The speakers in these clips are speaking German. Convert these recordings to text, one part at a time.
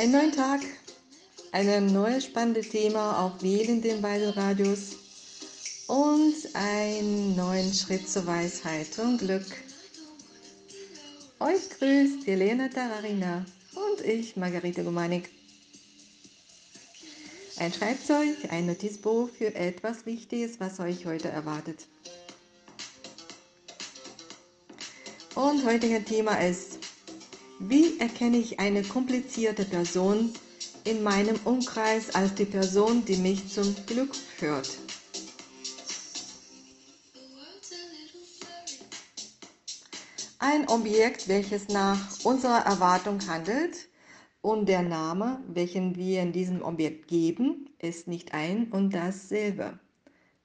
Ein neuen Tag, ein neues spannendes Thema auf wählen den beiden Radios und einen neuen Schritt zur Weisheit und Glück. Euch grüßt Jelena Tararina und ich, Margarete Gomanik. Ein Schreibzeug, ein Notizbuch für etwas Wichtiges, was euch heute erwartet. Und heutiges Thema ist, wie erkenne ich eine komplizierte Person in meinem Umkreis als die Person, die mich zum Glück führt? Ein Objekt, welches nach unserer Erwartung handelt und der Name, welchen wir in diesem Objekt geben, ist nicht ein und dasselbe.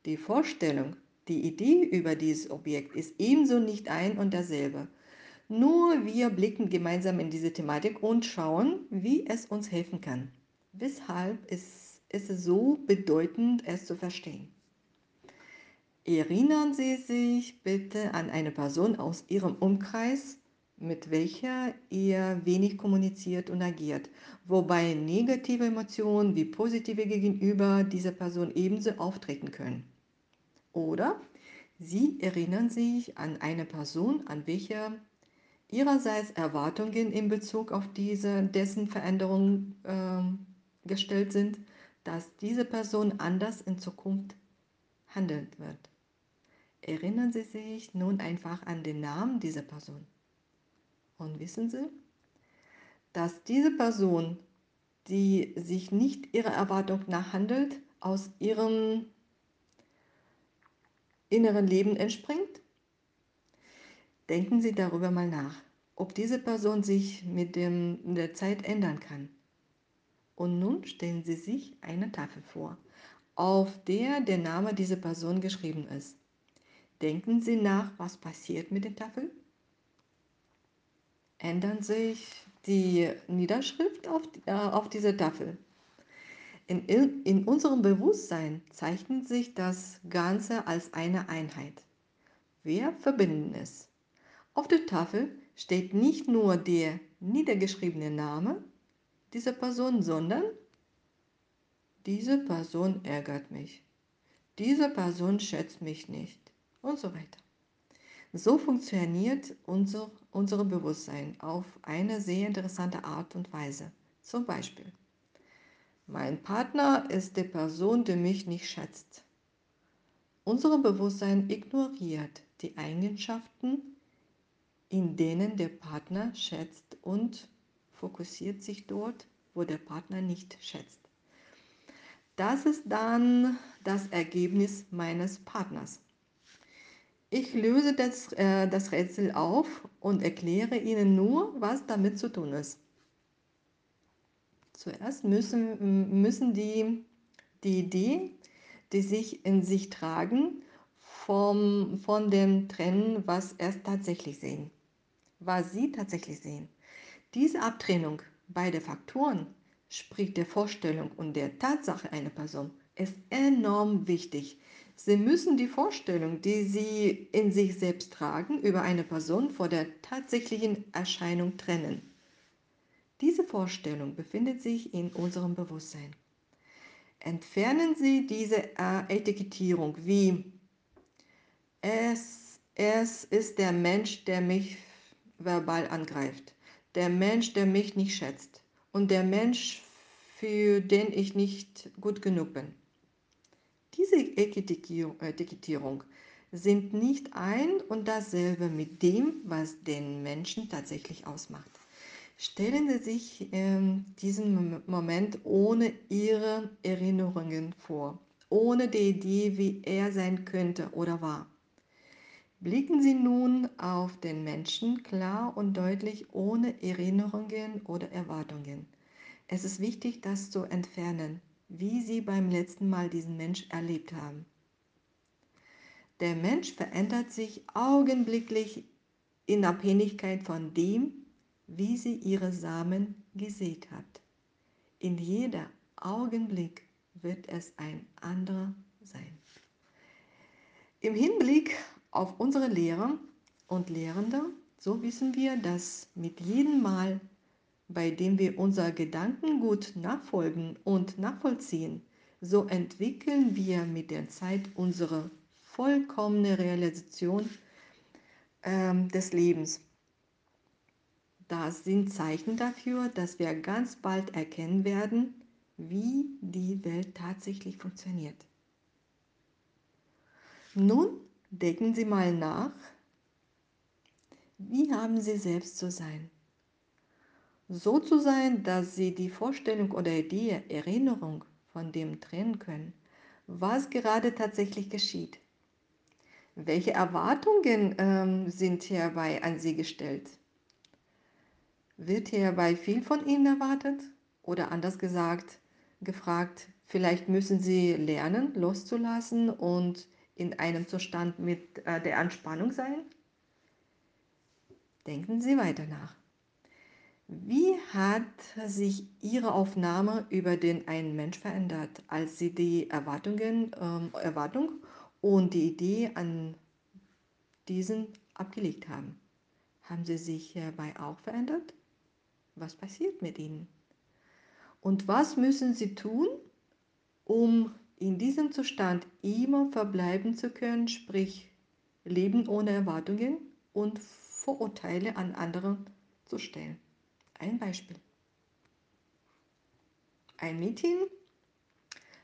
Die Vorstellung, die Idee über dieses Objekt ist ebenso nicht ein und dasselbe. Nur wir blicken gemeinsam in diese Thematik und schauen, wie es uns helfen kann. Weshalb ist, ist es so bedeutend, es zu verstehen. Erinnern Sie sich bitte an eine Person aus Ihrem Umkreis, mit welcher ihr wenig kommuniziert und agiert, wobei negative Emotionen wie positive gegenüber dieser Person ebenso auftreten können. Oder Sie erinnern sich an eine Person, an welche Ihrerseits Erwartungen in Bezug auf diese, dessen Veränderung äh, gestellt sind, dass diese Person anders in Zukunft handeln wird. Erinnern Sie sich nun einfach an den Namen dieser Person. Und wissen Sie, dass diese Person, die sich nicht ihrer Erwartung nach handelt, aus ihrem inneren Leben entspringt? Denken Sie darüber mal nach, ob diese Person sich mit dem, der Zeit ändern kann. Und nun stellen Sie sich eine Tafel vor, auf der der Name dieser Person geschrieben ist. Denken Sie nach, was passiert mit der Tafel? Ändern sich die Niederschrift auf, äh, auf dieser Tafel. In, in unserem Bewusstsein zeichnet sich das Ganze als eine Einheit. Wir verbinden es. Auf der Tafel steht nicht nur der niedergeschriebene Name dieser Person, sondern diese Person ärgert mich. Diese Person schätzt mich nicht und so weiter. So funktioniert unser, unser Bewusstsein auf eine sehr interessante Art und Weise. Zum Beispiel, mein Partner ist die Person, die mich nicht schätzt. Unser Bewusstsein ignoriert die Eigenschaften, in denen der Partner schätzt und fokussiert sich dort, wo der Partner nicht schätzt. Das ist dann das Ergebnis meines Partners. Ich löse das, äh, das Rätsel auf und erkläre Ihnen nur, was damit zu tun ist. Zuerst müssen, müssen die, die Idee, die sich in sich tragen, vom, von dem trennen, was es tatsächlich sehen. Was Sie tatsächlich sehen. Diese Abtrennung beider Faktoren, sprich der Vorstellung und der Tatsache einer Person, ist enorm wichtig, Sie müssen die Vorstellung, die Sie in sich selbst tragen, über eine Person vor der tatsächlichen Erscheinung trennen. Diese Vorstellung befindet sich in unserem Bewusstsein. Entfernen Sie diese Etikettierung wie es, es ist der Mensch, der mich verbal angreift, der Mensch, der mich nicht schätzt und der Mensch, für den ich nicht gut genug bin. Diese Etikettierung sind nicht ein und dasselbe mit dem, was den Menschen tatsächlich ausmacht. Stellen Sie sich ähm, diesen Moment ohne Ihre Erinnerungen vor, ohne die Idee, wie er sein könnte oder war. Blicken Sie nun auf den Menschen klar und deutlich ohne Erinnerungen oder Erwartungen. Es ist wichtig, das zu entfernen, wie Sie beim letzten Mal diesen Mensch erlebt haben. Der Mensch verändert sich augenblicklich in Abhängigkeit von dem, wie sie ihre Samen gesät hat. In jeder Augenblick wird es ein anderer sein. Im Hinblick auf unsere Lehrer und Lehrende, so wissen wir, dass mit jedem Mal, bei dem wir unser Gedankengut nachfolgen und nachvollziehen, so entwickeln wir mit der Zeit unsere vollkommene Realisation ähm, des Lebens. Das sind Zeichen dafür, dass wir ganz bald erkennen werden, wie die Welt tatsächlich funktioniert. Nun denken Sie mal nach, wie haben Sie selbst zu sein? So zu sein, dass Sie die Vorstellung oder die Erinnerung von dem trennen können, was gerade tatsächlich geschieht. Welche Erwartungen ähm, sind hierbei an Sie gestellt? Wird hierbei viel von Ihnen erwartet? Oder anders gesagt, gefragt, vielleicht müssen Sie lernen, loszulassen und in einem Zustand mit äh, der Entspannung sein? Denken Sie weiter nach. Wie hat sich Ihre Aufnahme über den einen Mensch verändert, als Sie die Erwartungen, ähm, Erwartung und die Idee an diesen abgelegt haben? Haben Sie sich hierbei auch verändert? Was passiert mit ihnen? Und was müssen sie tun, um in diesem Zustand immer verbleiben zu können, sprich Leben ohne Erwartungen und Vorurteile an anderen zu stellen? Ein Beispiel. Ein Mädchen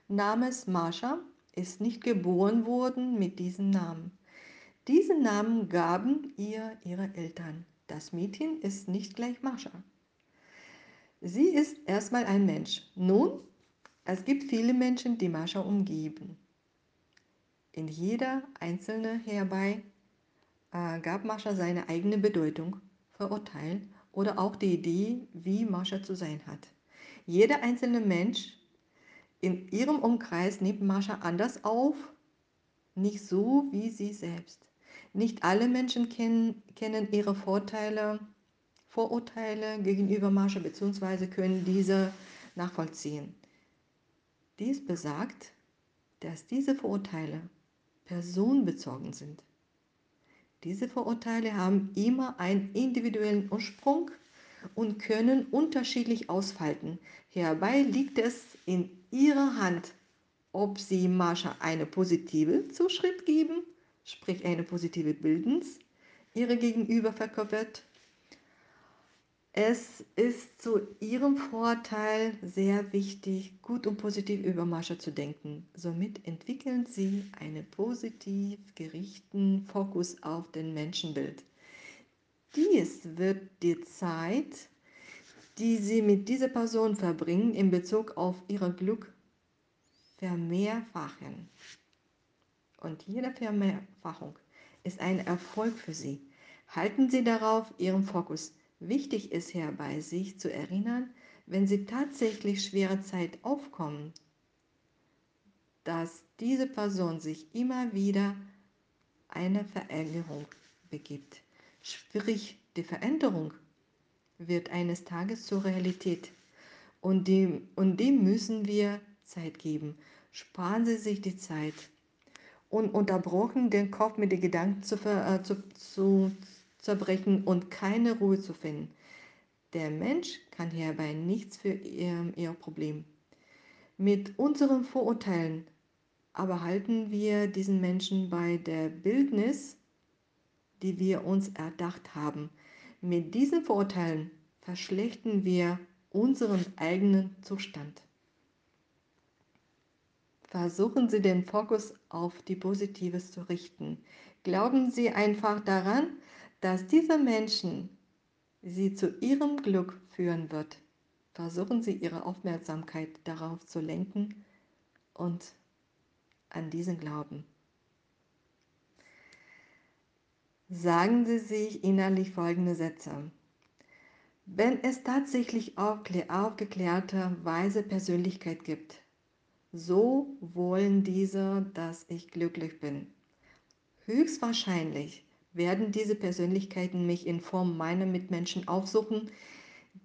namens Marsha ist nicht geboren worden mit diesem Namen. Diesen Namen gaben ihr ihre Eltern. Das Mädchen ist nicht gleich Marsha. Sie ist erstmal ein Mensch. Nun, es gibt viele Menschen, die Mascha umgeben. In jeder einzelne hierbei äh, gab Mascha seine eigene Bedeutung, Verurteilen oder auch die Idee, wie Mascha zu sein hat. Jeder einzelne Mensch in ihrem Umkreis nimmt Mascha anders auf, nicht so wie sie selbst. Nicht alle Menschen kennen, kennen ihre Vorteile Vorurteile gegenüber Mascha bzw. können diese nachvollziehen. Dies besagt, dass diese Vorurteile personenbezogen sind. Diese Vorurteile haben immer einen individuellen Ursprung und können unterschiedlich ausfalten. Hierbei liegt es in ihrer Hand, ob sie Mascha eine positive Zuschrift geben, sprich eine positive Bildens, ihre Gegenüber verkörpert es ist zu Ihrem Vorteil sehr wichtig, gut und positiv über Mascha zu denken. Somit entwickeln Sie einen positiv gerichteten Fokus auf den Menschenbild. Dies wird die Zeit, die Sie mit dieser Person verbringen, in Bezug auf Ihr Glück vermehrfachen. Und jede Vermehrfachung ist ein Erfolg für Sie. Halten Sie darauf Ihren Fokus. Wichtig ist hierbei, sich zu erinnern, wenn sie tatsächlich schwere Zeit aufkommen, dass diese Person sich immer wieder eine Veränderung begibt. Sprich, die Veränderung wird eines Tages zur Realität und dem, und dem müssen wir Zeit geben. Sparen Sie sich die Zeit und unterbrochen den Kopf mit den Gedanken zu, äh, zu, zu, zerbrechen und keine Ruhe zu finden. Der Mensch kann hierbei nichts für ihr, ihr Problem. Mit unseren Vorurteilen aber halten wir diesen Menschen bei der Bildnis, die wir uns erdacht haben. Mit diesen Vorurteilen verschlechtern wir unseren eigenen Zustand. Versuchen Sie den Fokus auf die Positives zu richten. Glauben Sie einfach daran, dass diese Menschen sie zu ihrem Glück führen wird. Versuchen Sie Ihre Aufmerksamkeit darauf zu lenken und an diesen Glauben. Sagen Sie sich innerlich folgende Sätze. Wenn es tatsächlich aufgeklärte, weise Persönlichkeit gibt, so wollen diese, dass ich glücklich bin. Höchstwahrscheinlich werden diese Persönlichkeiten mich in Form meiner Mitmenschen aufsuchen,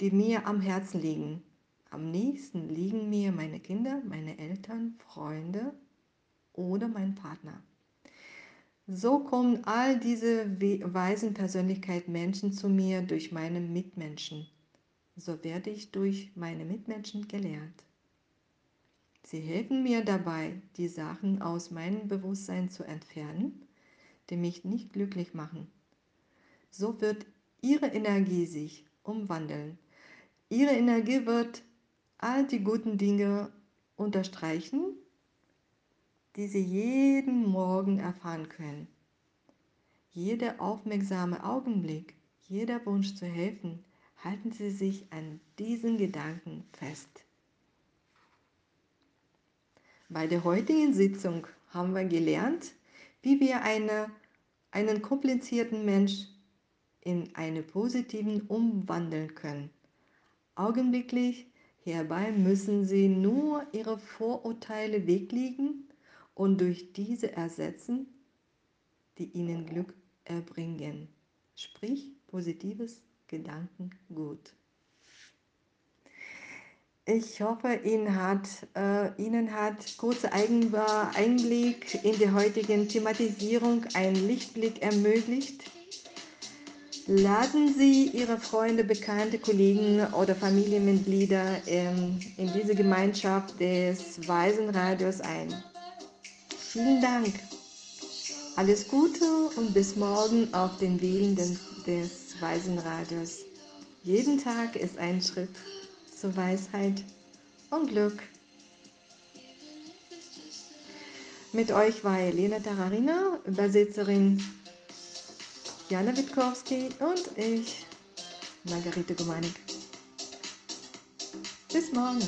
die mir am Herzen liegen. Am nächsten liegen mir meine Kinder, meine Eltern, Freunde oder mein Partner. So kommen all diese weisen Persönlichkeiten Menschen zu mir durch meine Mitmenschen. so werde ich durch meine Mitmenschen gelehrt. Sie helfen mir dabei, die Sachen aus meinem Bewusstsein zu entfernen, die mich nicht glücklich machen. So wird ihre Energie sich umwandeln. Ihre Energie wird all die guten Dinge unterstreichen, die Sie jeden Morgen erfahren können. Jeder aufmerksame Augenblick, jeder Wunsch zu helfen, halten Sie sich an diesen Gedanken fest. Bei der heutigen Sitzung haben wir gelernt, wie wir eine, einen komplizierten Mensch in einen positiven umwandeln können. Augenblicklich hierbei müssen Sie nur Ihre Vorurteile weglegen und durch diese ersetzen, die Ihnen Glück erbringen. Sprich positives Gedankengut. Ich hoffe, Ihnen hat, äh, Ihnen hat kurzer Einblick in die heutige Thematisierung einen Lichtblick ermöglicht. Laden Sie Ihre Freunde, Bekannte, Kollegen oder Familienmitglieder in, in diese Gemeinschaft des Waisenradios ein. Vielen Dank. Alles Gute und bis morgen auf den Wegen des Waisenradios. Jeden Tag ist ein Schritt zur Weisheit und Glück. Mit euch war Elena Tararina, Übersetzerin Jana Witkowski und ich, Margarete Gomanik. Bis morgen.